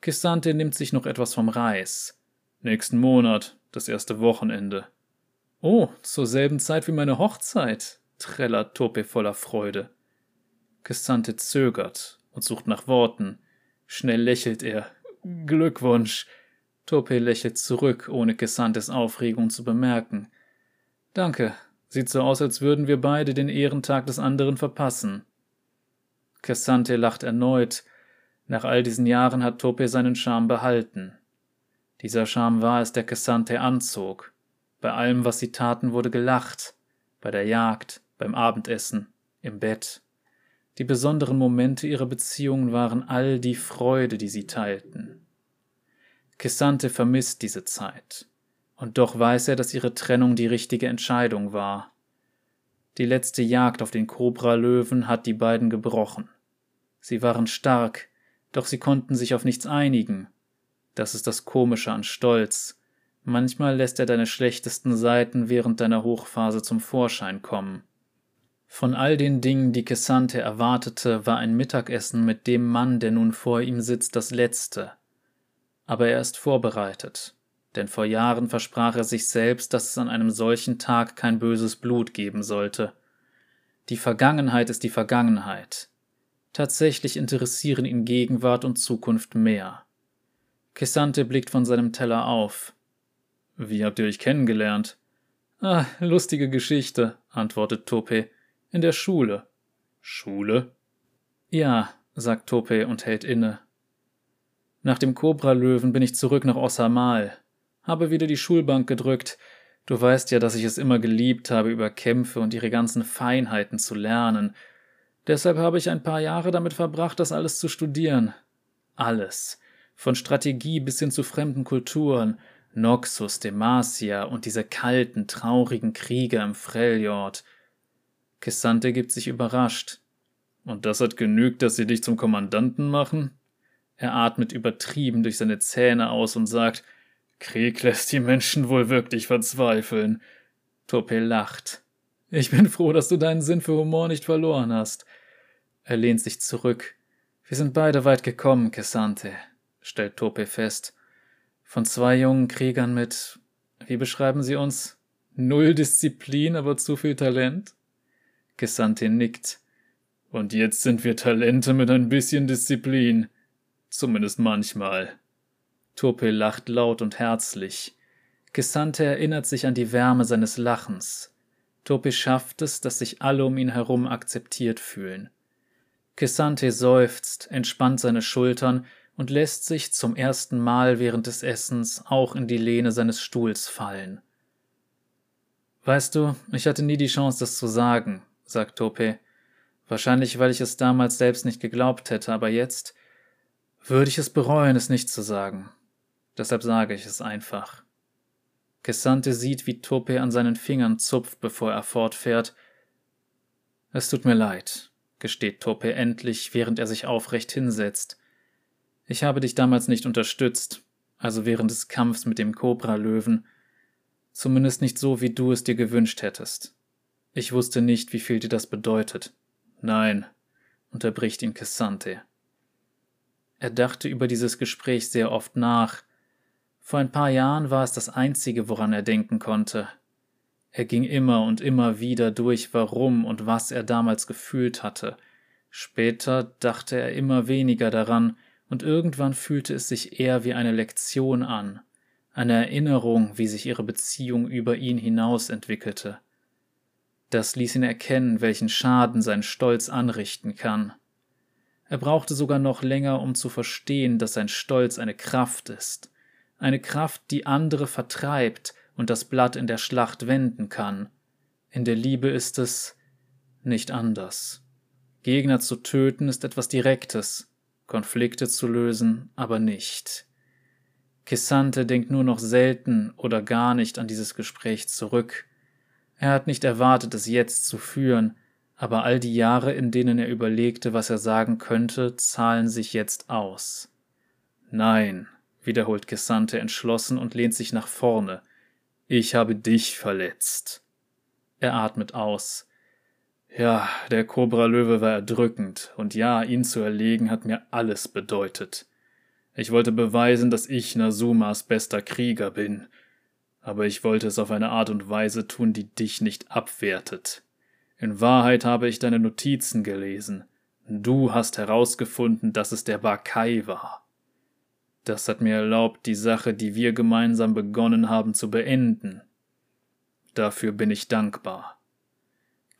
Speaker 1: Kissante nimmt sich noch etwas vom Reis.
Speaker 2: Nächsten Monat, das erste Wochenende.
Speaker 1: Oh, zur selben Zeit wie meine Hochzeit, trällert Tope voller Freude. Kissante zögert und sucht nach Worten. Schnell lächelt er. Glückwunsch. Tope lächelt zurück, ohne Kissantes Aufregung zu bemerken. Danke. Sieht so aus, als würden wir beide den Ehrentag des anderen verpassen. Cassante lacht erneut. Nach all diesen Jahren hat Tope seinen Charme behalten. Dieser Charme war es, der Cassante anzog. Bei allem, was sie taten, wurde gelacht. Bei der Jagd, beim Abendessen, im Bett. Die besonderen Momente ihrer Beziehungen waren all die Freude, die sie teilten. Cassante vermisst diese Zeit. Und doch weiß er, dass ihre Trennung die richtige Entscheidung war. Die letzte Jagd auf den Kobra-Löwen hat die beiden gebrochen. Sie waren stark, doch sie konnten sich auf nichts einigen. Das ist das Komische an Stolz. Manchmal lässt er deine schlechtesten Seiten während deiner Hochphase zum Vorschein kommen. Von all den Dingen, die Kessante erwartete, war ein Mittagessen mit dem Mann, der nun vor ihm sitzt, das letzte. Aber er ist vorbereitet denn vor Jahren versprach er sich selbst, dass es an einem solchen Tag kein böses Blut geben sollte. Die Vergangenheit ist die Vergangenheit. Tatsächlich interessieren ihn Gegenwart und Zukunft mehr. Kessante blickt von seinem Teller auf.
Speaker 2: Wie habt ihr euch kennengelernt?
Speaker 1: Ah, lustige Geschichte, antwortet Tope. In der Schule.
Speaker 2: Schule?
Speaker 1: Ja, sagt Tope und hält inne. Nach dem Kobra-Löwen bin ich zurück nach Ossamal, habe wieder die Schulbank gedrückt. Du weißt ja, dass ich es immer geliebt habe, über Kämpfe und ihre ganzen Feinheiten zu lernen. Deshalb habe ich ein paar Jahre damit verbracht, das alles zu studieren. Alles. Von Strategie bis hin zu fremden Kulturen, Noxus, Demacia und diese kalten, traurigen Krieger im Freljord. Kissante gibt sich überrascht.
Speaker 2: Und das hat genügt, dass sie dich zum Kommandanten machen?
Speaker 1: Er atmet übertrieben durch seine Zähne aus und sagt, Krieg lässt die Menschen wohl wirklich verzweifeln. Tope lacht. Ich bin froh, dass du deinen Sinn für Humor nicht verloren hast. Er lehnt sich zurück. Wir sind beide weit gekommen, Kessante, stellt Tope fest. Von zwei jungen Kriegern mit, wie beschreiben sie uns? Null Disziplin, aber zu viel Talent? Kessante nickt.
Speaker 2: Und jetzt sind wir Talente mit ein bisschen Disziplin. Zumindest manchmal.
Speaker 1: Tope lacht laut und herzlich. Kessante erinnert sich an die Wärme seines Lachens. Tope schafft es, dass sich alle um ihn herum akzeptiert fühlen. Kessante seufzt, entspannt seine Schultern und lässt sich zum ersten Mal während des Essens auch in die Lehne seines Stuhls fallen. Weißt du, ich hatte nie die Chance, das zu sagen, sagt Tope. Wahrscheinlich, weil ich es damals selbst nicht geglaubt hätte, aber jetzt würde ich es bereuen, es nicht zu sagen. Deshalb sage ich es einfach. Kessante sieht, wie Tope an seinen Fingern zupft, bevor er fortfährt. Es tut mir leid, gesteht Tope endlich, während er sich aufrecht hinsetzt. Ich habe dich damals nicht unterstützt, also während des Kampfs mit dem Kobra-Löwen. Zumindest nicht so, wie du es dir gewünscht hättest. Ich wusste nicht, wie viel dir das bedeutet.
Speaker 2: Nein,
Speaker 1: unterbricht ihn Cassante. Er dachte über dieses Gespräch sehr oft nach, vor ein paar Jahren war es das Einzige, woran er denken konnte. Er ging immer und immer wieder durch, warum und was er damals gefühlt hatte. Später dachte er immer weniger daran, und irgendwann fühlte es sich eher wie eine Lektion an, eine Erinnerung, wie sich ihre Beziehung über ihn hinaus entwickelte. Das ließ ihn erkennen, welchen Schaden sein Stolz anrichten kann. Er brauchte sogar noch länger, um zu verstehen, dass sein Stolz eine Kraft ist, eine Kraft, die andere vertreibt und das Blatt in der Schlacht wenden kann. In der Liebe ist es nicht anders. Gegner zu töten ist etwas Direktes, Konflikte zu lösen aber nicht. Kissante denkt nur noch selten oder gar nicht an dieses Gespräch zurück. Er hat nicht erwartet, es jetzt zu führen, aber all die Jahre, in denen er überlegte, was er sagen könnte, zahlen sich jetzt aus.
Speaker 2: Nein, wiederholt Gesandte entschlossen und lehnt sich nach vorne. Ich habe dich verletzt.
Speaker 1: Er atmet aus.
Speaker 2: Ja, der Kobra-Löwe war erdrückend, und ja, ihn zu erlegen hat mir alles bedeutet. Ich wollte beweisen, dass ich Nasumas bester Krieger bin, aber ich wollte es auf eine Art und Weise tun, die dich nicht abwertet. In Wahrheit habe ich deine Notizen gelesen. Du hast herausgefunden, dass es der Bakai war. Das hat mir erlaubt, die Sache, die wir gemeinsam begonnen haben, zu beenden. Dafür bin ich dankbar.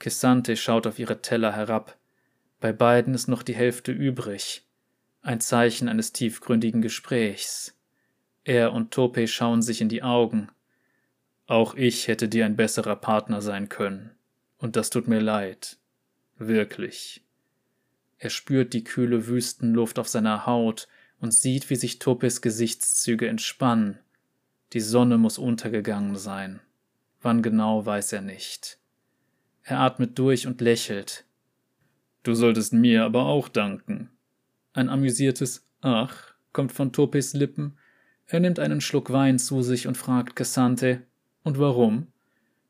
Speaker 1: Kissante schaut auf ihre Teller herab. Bei beiden ist noch die Hälfte übrig. Ein Zeichen eines tiefgründigen Gesprächs. Er und Tope schauen sich in die Augen.
Speaker 2: Auch ich hätte dir ein besserer Partner sein können. Und das tut mir leid. Wirklich.
Speaker 1: Er spürt die kühle Wüstenluft auf seiner Haut und sieht, wie sich Topes Gesichtszüge entspannen. Die Sonne muss untergegangen sein. Wann genau weiß er nicht. Er atmet durch und lächelt.
Speaker 2: Du solltest mir aber auch danken.
Speaker 1: Ein amüsiertes Ach kommt von Topes Lippen. Er nimmt einen Schluck Wein zu sich und fragt Cassante, und warum?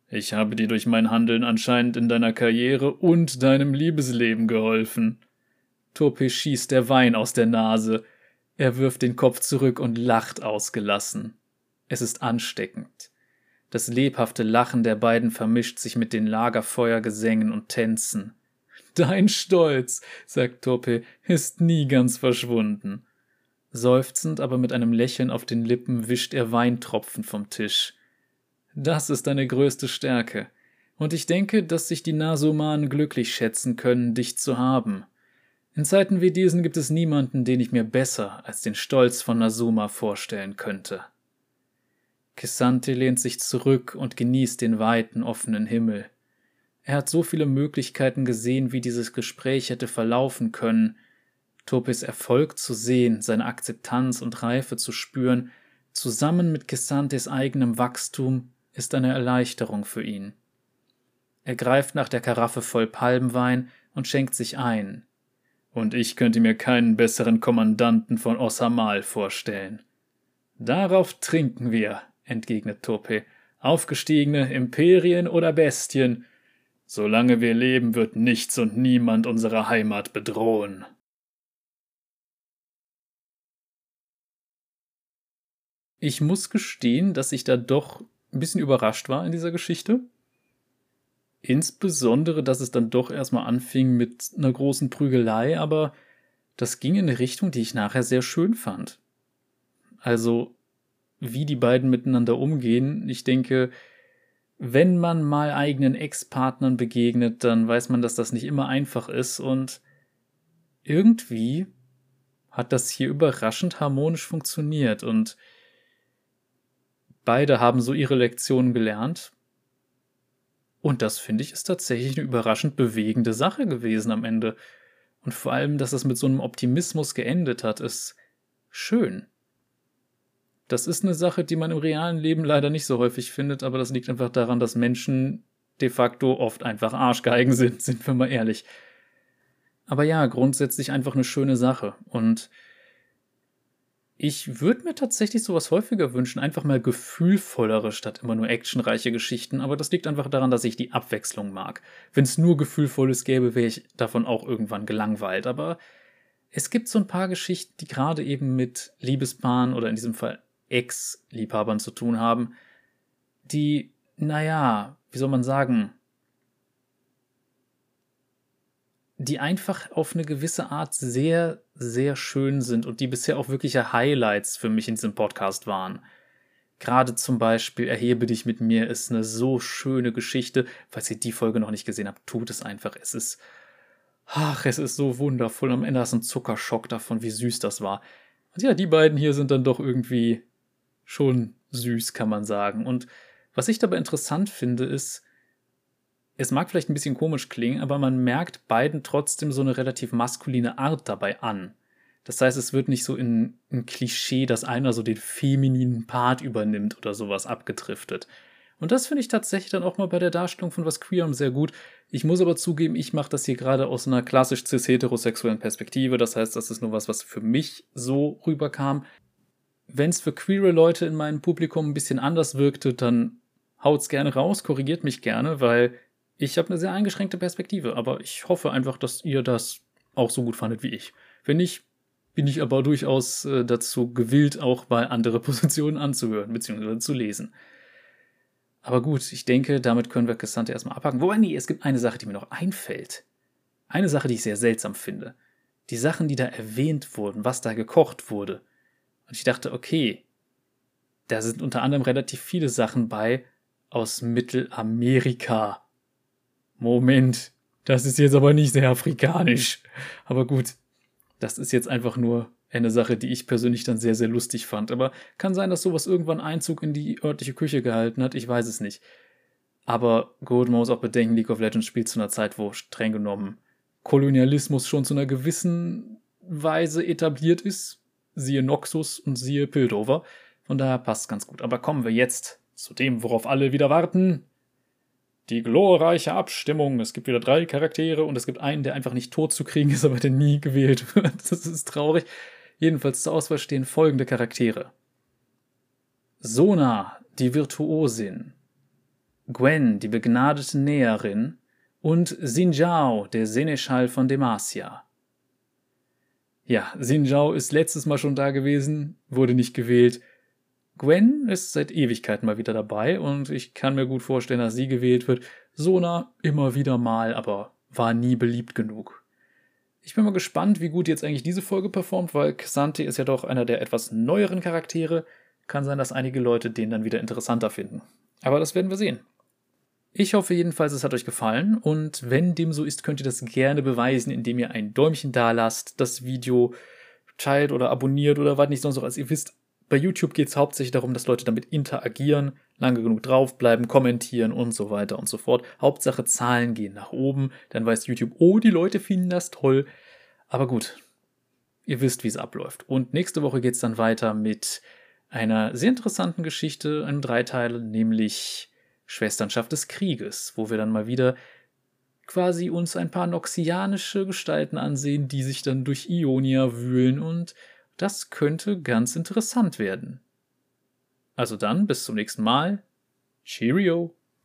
Speaker 2: Ich habe dir durch mein Handeln anscheinend in deiner Karriere und deinem Liebesleben geholfen.
Speaker 1: Tope schießt der Wein aus der Nase. Er wirft den Kopf zurück und lacht ausgelassen. Es ist ansteckend. Das lebhafte Lachen der beiden vermischt sich mit den Lagerfeuergesängen und Tänzen. Dein Stolz, sagt Toppe, ist nie ganz verschwunden. Seufzend, aber mit einem Lächeln auf den Lippen wischt er Weintropfen vom Tisch. Das ist deine größte Stärke. Und ich denke, dass sich die Nasumanen glücklich schätzen können, dich zu haben. In Zeiten wie diesen gibt es niemanden, den ich mir besser als den Stolz von Nasuma vorstellen könnte. Kisante lehnt sich zurück und genießt den weiten, offenen Himmel. Er hat so viele Möglichkeiten gesehen, wie dieses Gespräch hätte verlaufen können. Topis Erfolg zu sehen, seine Akzeptanz und Reife zu spüren, zusammen mit Kisantes eigenem Wachstum, ist eine Erleichterung für ihn. Er greift nach der Karaffe voll Palmwein und schenkt sich ein.
Speaker 2: Und ich könnte mir keinen besseren Kommandanten von Osamal vorstellen.
Speaker 1: Darauf trinken wir, entgegnet Tope. Aufgestiegene Imperien oder Bestien.
Speaker 2: Solange wir leben, wird nichts und niemand unsere Heimat bedrohen.
Speaker 1: Ich muss gestehen, dass ich da doch ein bisschen überrascht war in dieser Geschichte. Insbesondere, dass es dann doch erstmal anfing mit einer großen Prügelei, aber das ging in eine Richtung, die ich nachher sehr schön fand. Also, wie die beiden miteinander umgehen, ich denke, wenn man mal eigenen Ex-Partnern begegnet, dann weiß man, dass das nicht immer einfach ist und irgendwie hat das hier überraschend harmonisch funktioniert und beide haben so ihre Lektionen gelernt und das finde ich ist tatsächlich eine überraschend bewegende Sache gewesen am Ende. Und vor allem, dass es mit so einem Optimismus geendet hat, ist schön. Das ist eine Sache, die man im realen Leben leider nicht so häufig findet, aber das liegt einfach daran, dass Menschen de facto oft einfach Arschgeigen sind, sind wir mal ehrlich. Aber ja, grundsätzlich einfach eine schöne Sache. Und ich würde mir tatsächlich sowas häufiger wünschen, einfach mal gefühlvollere statt immer nur actionreiche Geschichten, aber das liegt einfach daran, dass ich die Abwechslung mag. Wenn es nur gefühlvolles gäbe, wäre ich davon auch irgendwann gelangweilt, aber es gibt so ein paar Geschichten, die gerade eben mit Liebespaaren oder in diesem Fall Ex-Liebhabern zu tun haben, die, naja, wie soll man sagen, die einfach auf eine gewisse Art sehr, sehr schön sind und die bisher auch wirkliche Highlights für mich in diesem Podcast waren. Gerade zum Beispiel Erhebe dich mit mir ist eine so schöne Geschichte. Falls ihr die Folge noch nicht gesehen habt, tut es einfach. Es ist, ach, es ist so wundervoll. Am Ende hast du einen Zuckerschock davon, wie süß das war. Und ja, die beiden hier sind dann doch irgendwie schon süß, kann man sagen. Und was ich dabei interessant finde, ist, es mag vielleicht ein bisschen komisch klingen, aber man merkt beiden trotzdem so eine relativ maskuline Art dabei an. Das heißt, es wird nicht so in ein Klischee, dass einer so den femininen Part übernimmt oder sowas abgedriftet. Und das finde ich tatsächlich dann auch mal bei der Darstellung von was Queerem sehr gut. Ich muss aber zugeben, ich mache das hier gerade aus einer klassisch cis-heterosexuellen Perspektive. Das heißt, das ist nur was, was für mich so rüberkam. Wenn es für queere Leute in meinem Publikum ein bisschen anders wirkte, dann haut's gerne raus, korrigiert mich gerne, weil ich habe eine sehr eingeschränkte Perspektive, aber ich hoffe einfach, dass ihr das auch so gut fandet wie ich. Wenn nicht, bin ich aber durchaus äh, dazu gewillt, auch mal andere Positionen anzuhören bzw. zu lesen. Aber gut, ich denke, damit können wir Cassante erstmal abhaken. Wobei, nee, es gibt eine Sache, die mir noch einfällt. Eine Sache, die ich sehr seltsam finde. Die Sachen, die da erwähnt wurden, was da gekocht wurde. Und ich dachte, okay, da sind unter anderem relativ viele Sachen bei aus Mittelamerika. Moment, das ist jetzt aber nicht sehr afrikanisch. Aber gut, das ist jetzt einfach nur eine Sache, die ich persönlich dann sehr, sehr lustig fand. Aber kann sein, dass sowas irgendwann Einzug in die örtliche Küche gehalten hat. Ich weiß es nicht. Aber gut, man muss auch bedenken, League of Legends spielt zu einer Zeit, wo streng genommen Kolonialismus schon zu einer gewissen Weise etabliert ist. Siehe Noxus und siehe Piltover. Von daher passt ganz gut. Aber kommen wir jetzt zu dem, worauf alle wieder warten. Die glorreiche Abstimmung. Es gibt wieder drei Charaktere und es gibt einen, der einfach nicht tot zu kriegen ist, aber der nie gewählt wird. Das ist traurig. Jedenfalls zur Auswahl stehen folgende Charaktere. Sona, die Virtuosin. Gwen, die begnadete Näherin. Und Sinjao, der Seneschall von Demacia. Ja, Sinjao ist letztes Mal schon da gewesen, wurde nicht gewählt. Gwen ist seit Ewigkeiten mal wieder dabei und ich kann mir gut vorstellen, dass sie gewählt wird. Sona immer wieder mal, aber war nie beliebt genug. Ich bin mal gespannt, wie gut jetzt eigentlich diese Folge performt, weil Xante ist ja doch einer der etwas neueren Charaktere. Kann sein, dass einige Leute den dann wieder interessanter finden. Aber das werden wir sehen. Ich hoffe jedenfalls, es hat euch gefallen und wenn dem so ist, könnt ihr das gerne beweisen, indem ihr ein Däumchen da lasst, das Video teilt oder abonniert oder was nicht sonst noch. Also ihr wisst, bei YouTube geht es hauptsächlich darum, dass Leute damit interagieren, lange genug draufbleiben, kommentieren und so weiter und so fort. Hauptsache Zahlen gehen nach oben, dann weiß YouTube, oh, die Leute finden das toll. Aber gut, ihr wisst, wie es abläuft. Und nächste Woche geht es dann weiter mit einer sehr interessanten Geschichte, einem Dreiteil, nämlich Schwesternschaft des Krieges, wo wir dann mal wieder quasi uns ein paar noxianische Gestalten ansehen, die sich dann durch Ionia wühlen und das könnte ganz interessant werden. Also dann, bis zum nächsten Mal. Cheerio!